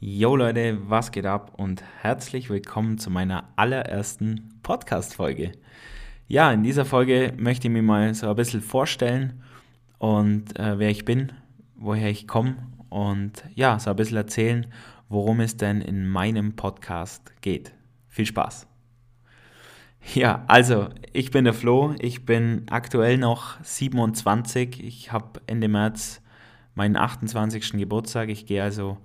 Yo Leute, was geht ab und herzlich willkommen zu meiner allerersten Podcast-Folge. Ja, in dieser Folge möchte ich mir mal so ein bisschen vorstellen und äh, wer ich bin, woher ich komme und ja, so ein bisschen erzählen, worum es denn in meinem Podcast geht. Viel Spaß! Ja, also ich bin der Flo, ich bin aktuell noch 27, ich habe Ende März meinen 28. Geburtstag, ich gehe also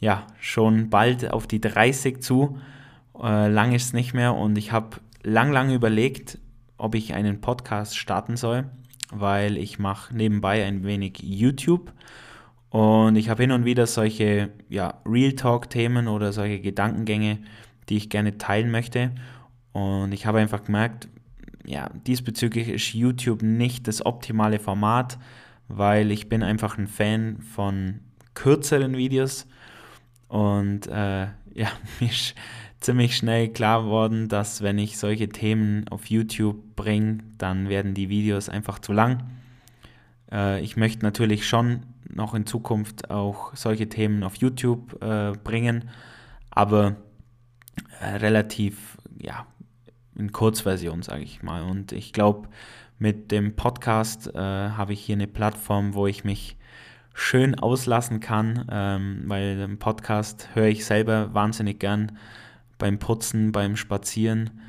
ja, schon bald auf die 30 zu. Äh, lang ist es nicht mehr und ich habe lang, lang überlegt, ob ich einen Podcast starten soll, weil ich mache nebenbei ein wenig YouTube und ich habe hin und wieder solche ja, Real Talk-Themen oder solche Gedankengänge, die ich gerne teilen möchte. Und ich habe einfach gemerkt, ja, diesbezüglich ist YouTube nicht das optimale Format, weil ich bin einfach ein Fan von kürzeren Videos und äh, ja, mir ist ziemlich schnell klar geworden, dass wenn ich solche Themen auf YouTube bringe, dann werden die Videos einfach zu lang. Äh, ich möchte natürlich schon noch in Zukunft auch solche Themen auf YouTube äh, bringen, aber äh, relativ, ja, in Kurzversion, sage ich mal. Und ich glaube, mit dem Podcast äh, habe ich hier eine Plattform, wo ich mich schön auslassen kann, ähm, weil den Podcast höre ich selber wahnsinnig gern beim Putzen, beim Spazieren,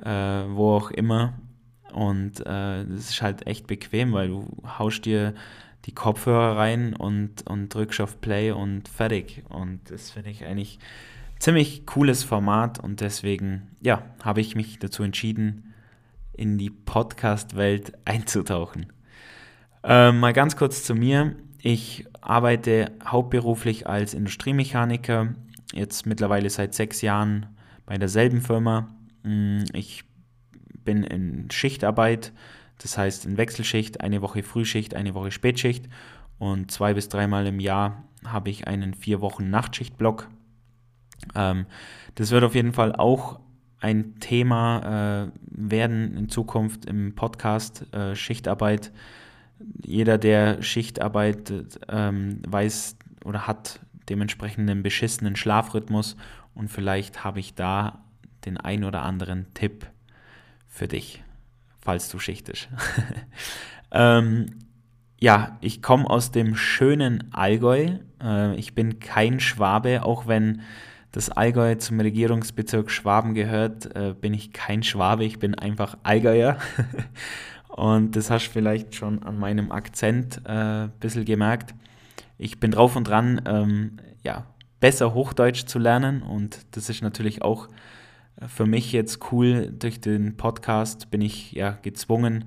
äh, wo auch immer. Und äh, das ist halt echt bequem, weil du haust dir die Kopfhörer rein und, und drückst auf Play und fertig. Und das finde ich eigentlich ziemlich cooles Format und deswegen, ja, habe ich mich dazu entschieden, in die Podcast-Welt einzutauchen. Äh, mal ganz kurz zu mir. Ich arbeite hauptberuflich als Industriemechaniker, jetzt mittlerweile seit sechs Jahren bei derselben Firma. Mm, ich bin in Schichtarbeit, das heißt in Wechselschicht, eine Woche Frühschicht, eine Woche Spätschicht und zwei bis dreimal im Jahr habe ich einen vier Wochen Nachtschichtblock. Ähm, das wird auf jeden Fall auch ein Thema äh, werden in Zukunft im Podcast äh, Schichtarbeit jeder, der Schicht arbeitet, ähm, weiß oder hat dementsprechend einen beschissenen Schlafrhythmus und vielleicht habe ich da den ein oder anderen Tipp für dich, falls du schichtest. ähm, ja, ich komme aus dem schönen Allgäu. Äh, ich bin kein Schwabe, auch wenn das Allgäu zum Regierungsbezirk Schwaben gehört, äh, bin ich kein Schwabe, ich bin einfach Allgäuer. Und das hast du vielleicht schon an meinem Akzent äh, ein bisschen gemerkt. Ich bin drauf und dran, ähm, ja, besser Hochdeutsch zu lernen. Und das ist natürlich auch äh, für mich jetzt cool. Durch den Podcast bin ich ja gezwungen,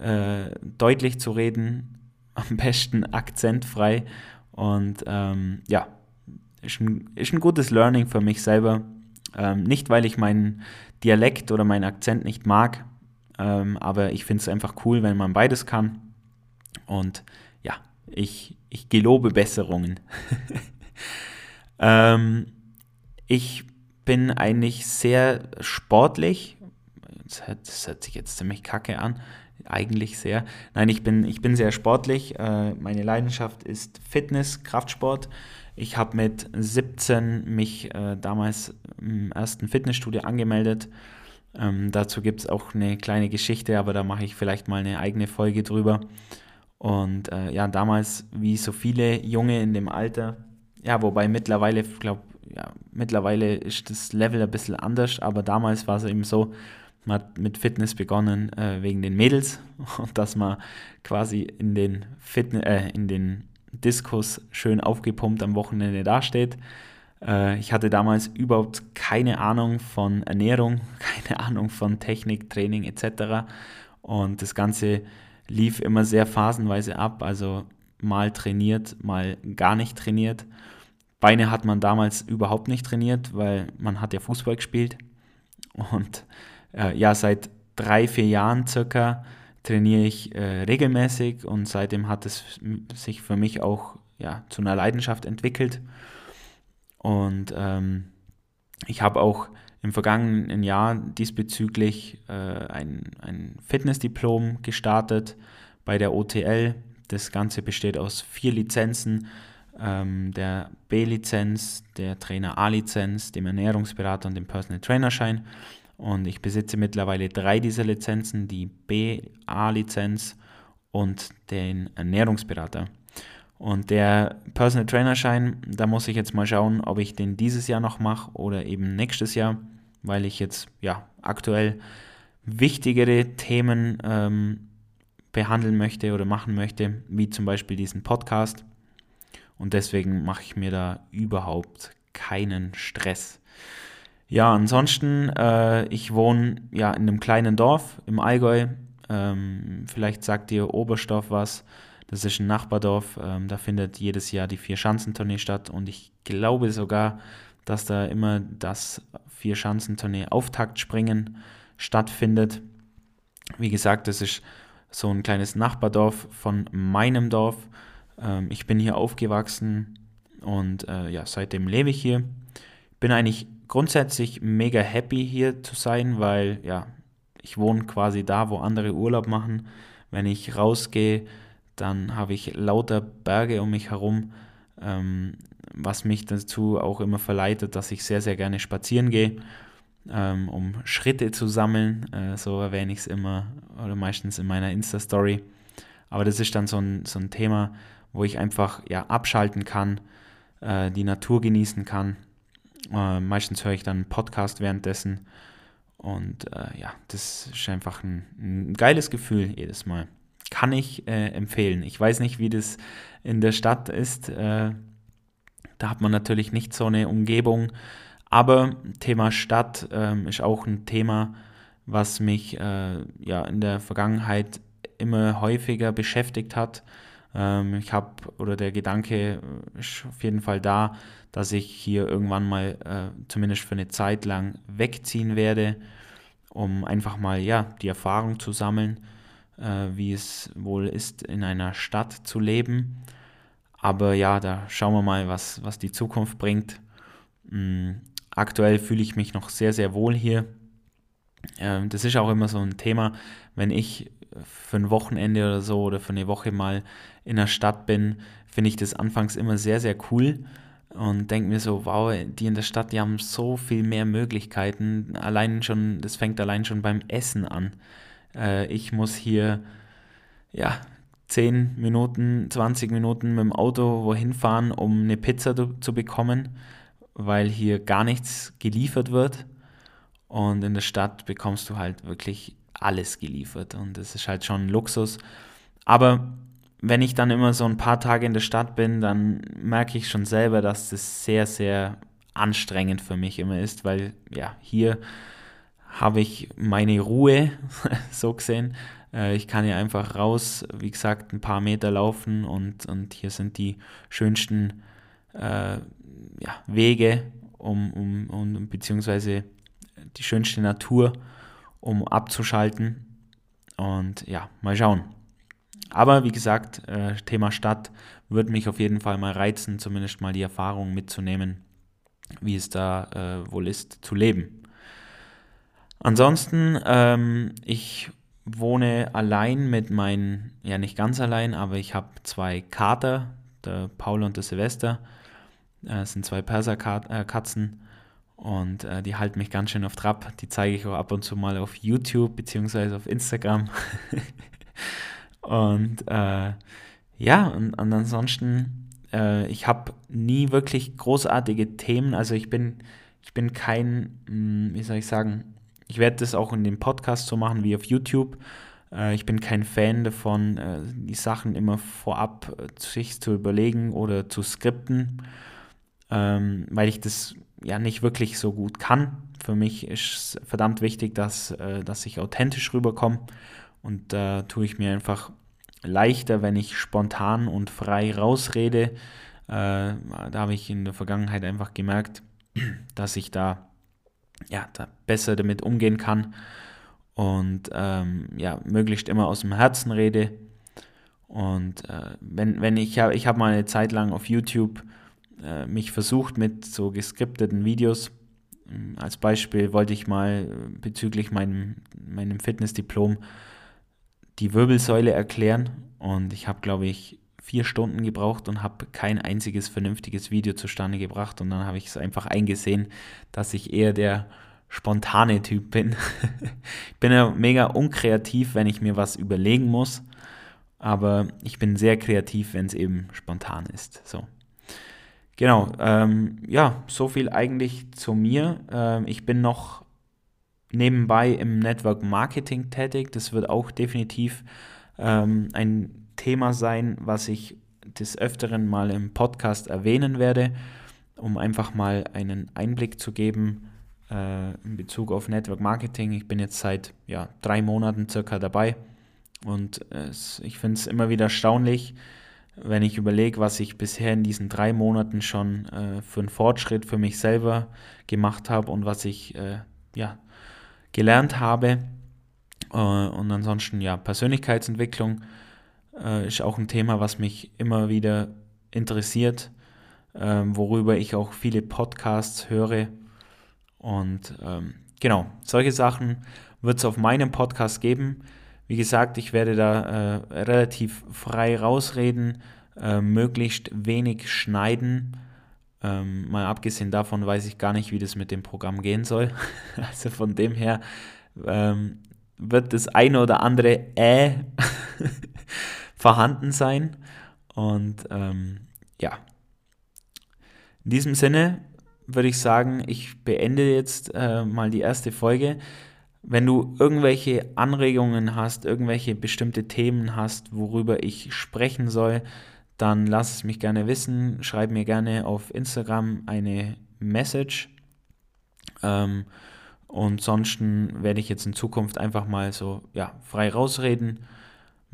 äh, deutlich zu reden, am besten akzentfrei. Und ähm, ja, ist ein, ist ein gutes Learning für mich selber. Ähm, nicht, weil ich meinen Dialekt oder meinen Akzent nicht mag, ähm, aber ich finde es einfach cool, wenn man beides kann. Und ja, ich, ich gelobe Besserungen. ähm, ich bin eigentlich sehr sportlich. Das hört, das hört, sich jetzt ziemlich kacke an. Eigentlich sehr. Nein, ich bin, ich bin sehr sportlich. Äh, meine Leidenschaft ist Fitness, Kraftsport. Ich habe mit 17 mich äh, damals im ersten Fitnessstudio angemeldet ähm, dazu gibt es auch eine kleine Geschichte, aber da mache ich vielleicht mal eine eigene Folge drüber. Und äh, ja, damals, wie so viele Junge in dem Alter, ja, wobei mittlerweile, ich glaube, ja, mittlerweile ist das Level ein bisschen anders, aber damals war es eben so, man hat mit Fitness begonnen äh, wegen den Mädels und dass man quasi in den Fitness, äh, in den Diskus schön aufgepumpt am Wochenende dasteht. Äh, ich hatte damals überhaupt keine Ahnung von Ernährung, keine Ahnung von Technik, Training etc. Und das Ganze lief immer sehr phasenweise ab, also mal trainiert, mal gar nicht trainiert. Beine hat man damals überhaupt nicht trainiert, weil man hat ja Fußball gespielt. Und äh, ja, seit drei, vier Jahren circa trainiere ich äh, regelmäßig und seitdem hat es sich für mich auch ja, zu einer Leidenschaft entwickelt. Und ähm, ich habe auch im vergangenen Jahr diesbezüglich äh, ein, ein Fitnessdiplom gestartet bei der OTL. Das Ganze besteht aus vier Lizenzen, ähm, der B-Lizenz, der Trainer A-Lizenz, dem Ernährungsberater und dem Personal Trainer Schein. Und ich besitze mittlerweile drei dieser Lizenzen, die B-A-Lizenz und den Ernährungsberater. Und der Personal Trainer Schein, da muss ich jetzt mal schauen, ob ich den dieses Jahr noch mache oder eben nächstes Jahr, weil ich jetzt ja aktuell wichtigere Themen ähm, behandeln möchte oder machen möchte, wie zum Beispiel diesen Podcast. Und deswegen mache ich mir da überhaupt keinen Stress. Ja, ansonsten, äh, ich wohne ja in einem kleinen Dorf im Allgäu. Ähm, vielleicht sagt ihr Oberstoff was. Das ist ein Nachbardorf. Ähm, da findet jedes Jahr die Vier-Schanzentournee statt. Und ich glaube sogar, dass da immer das Vier-Schanzentournee Auftaktspringen stattfindet. Wie gesagt, das ist so ein kleines Nachbardorf von meinem Dorf. Ähm, ich bin hier aufgewachsen und äh, ja, seitdem lebe ich hier. Bin eigentlich grundsätzlich mega happy hier zu sein, weil ja, ich wohne quasi da, wo andere Urlaub machen. Wenn ich rausgehe, dann habe ich lauter Berge um mich herum, ähm, was mich dazu auch immer verleitet, dass ich sehr, sehr gerne spazieren gehe, ähm, um Schritte zu sammeln. Äh, so erwähne ich es immer oder meistens in meiner Insta-Story. Aber das ist dann so ein, so ein Thema, wo ich einfach ja, abschalten kann, äh, die Natur genießen kann. Äh, meistens höre ich dann einen Podcast währenddessen. Und äh, ja, das ist einfach ein, ein, geiles Gefühl jedes Mal. Kann ich äh, empfehlen. Ich weiß nicht, wie das in der Stadt ist. Äh, da hat man natürlich nicht so eine Umgebung. Aber Thema Stadt ähm, ist auch ein Thema, was mich äh, ja in der Vergangenheit immer häufiger beschäftigt hat. Ähm, ich habe, oder der Gedanke ist auf jeden Fall da, dass ich hier irgendwann mal äh, zumindest für eine Zeit lang wegziehen werde, um einfach mal ja die Erfahrung zu sammeln, äh, wie es wohl ist, in einer Stadt zu leben. Aber ja, da schauen wir mal, was, was die Zukunft bringt. Mhm. Aktuell fühle ich mich noch sehr, sehr wohl hier. Ähm, das ist auch immer so ein Thema, wenn ich für ein Wochenende oder so oder für eine Woche mal in der Stadt bin, finde ich das anfangs immer sehr, sehr cool und denke mir so, wow, die in der Stadt, die haben so viel mehr Möglichkeiten. Allein schon, das fängt allein schon beim Essen an. Äh, ich muss hier, ja, 10 Minuten, 20 Minuten mit dem Auto wohin fahren, um eine Pizza zu, bekommen, weil hier gar nichts geliefert wird. Und in der Stadt bekommst du halt wirklich alles geliefert und das ist halt schon ein Luxus. Aber wenn ich dann immer so ein paar Tage in der Stadt bin, dann merke ich schon selber, dass das sehr, sehr anstrengend für mich immer ist, weil ja, hier habe ich meine Ruhe, so gesehen. Äh, ich kann ja einfach raus, wie gesagt, ein paar Meter laufen und, und hier sind die schönsten äh, ja, Wege, um, um, um, beziehungsweise die schönste Natur, um abzuschalten. Und ja, mal schauen. Aber wie gesagt, äh, Thema Stadt wird mich auf jeden Fall mal reizen, zumindest mal die Erfahrung mitzunehmen, wie es da äh, wohl ist zu leben. Ansonsten, ähm, ich wohne allein mit meinen, ja nicht ganz allein, aber ich habe zwei Kater, der Paul und der Silvester. Das äh, sind zwei Perserkatzen und äh, die halten mich ganz schön auf Trab. Die zeige ich auch ab und zu mal auf YouTube bzw. auf Instagram. und äh, ja, und, und ansonsten, äh, ich habe nie wirklich großartige Themen. Also ich bin, ich bin kein, mh, hm, wie soll ich sagen, ich werde das auch in dem Podcast so machen wie auf YouTube. Äh, ich bin kein Fan davon, äh, die Sachen immer vorab äh, sich zu überlegen oder zu skripten, ähm, weil ich das ja nicht wirklich so gut kann. Für mich ist es verdammt wichtig, dass, dass ich authentisch rüberkomme. Und da tue ich mir einfach leichter, wenn ich spontan und frei rausrede. Da habe ich in der Vergangenheit einfach gemerkt, dass ich da, ja, da besser damit umgehen kann und ähm, ja, möglichst immer aus dem Herzen rede. Und äh, wenn, wenn ich habe, ich habe mal eine Zeit lang auf YouTube äh, mich versucht mit so geskripteten Videos. Ähm, als Beispiel wollte ich mal äh, bezüglich meinem, meinem Fitnessdiplom die Wirbelsäule erklären und ich habe, glaube ich, vier Stunden gebraucht und habe kein einziges vernünftiges Video zustande gebracht. Und dann habe ich es einfach eingesehen, dass ich eher der spontane Typ bin. ich bin ja mega unkreativ, wenn ich mir was überlegen muss. Aber ich bin sehr kreativ, wenn es eben spontan ist. So. Genau, ähm, ja, so viel eigentlich zu mir. Ähm, ich bin noch nebenbei im Network Marketing tätig. Das wird auch definitiv ähm, ein Thema sein, was ich des Öfteren mal im Podcast erwähnen werde, um einfach mal einen Einblick zu geben äh, in Bezug auf Network Marketing. Ich bin jetzt seit ja, drei Monaten circa dabei und es, ich finde es immer wieder erstaunlich, wenn ich überlege, was ich bisher in diesen drei Monaten schon äh, für einen Fortschritt für mich selber gemacht habe und was ich äh, ja, gelernt habe. Äh, und ansonsten, ja, Persönlichkeitsentwicklung äh, ist auch ein Thema, was mich immer wieder interessiert, ähm, worüber ich auch viele Podcasts höre. Und ähm, genau, solche Sachen wird es auf meinem Podcast geben. Wie gesagt, ich werde da äh, relativ frei rausreden, äh, möglichst wenig schneiden. Ähm, mal abgesehen davon weiß ich gar nicht, wie das mit dem Programm gehen soll. also von dem her ähm, wird das eine oder andere Äh vorhanden sein. Und ähm, ja, in diesem Sinne würde ich sagen, ich beende jetzt äh, mal die erste Folge. Wenn du irgendwelche Anregungen hast, irgendwelche bestimmte Themen hast, worüber ich sprechen soll, dann lass es mich gerne wissen. Schreib mir gerne auf Instagram eine Message. Ähm, und sonst werde ich jetzt in Zukunft einfach mal so ja, frei rausreden.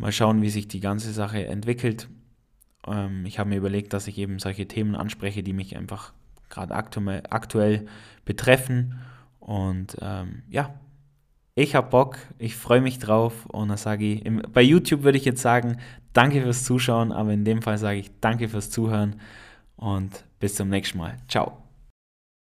Mal schauen, wie sich die ganze Sache entwickelt. Ähm, ich habe mir überlegt, dass ich eben solche Themen anspreche, die mich einfach gerade aktuell, aktuell betreffen. Und ähm, ja, ich habe Bock, ich freue mich drauf und dann sage ich, im, bei YouTube würde ich jetzt sagen, danke fürs Zuschauen, aber in dem Fall sage ich danke fürs Zuhören und bis zum nächsten Mal. Ciao.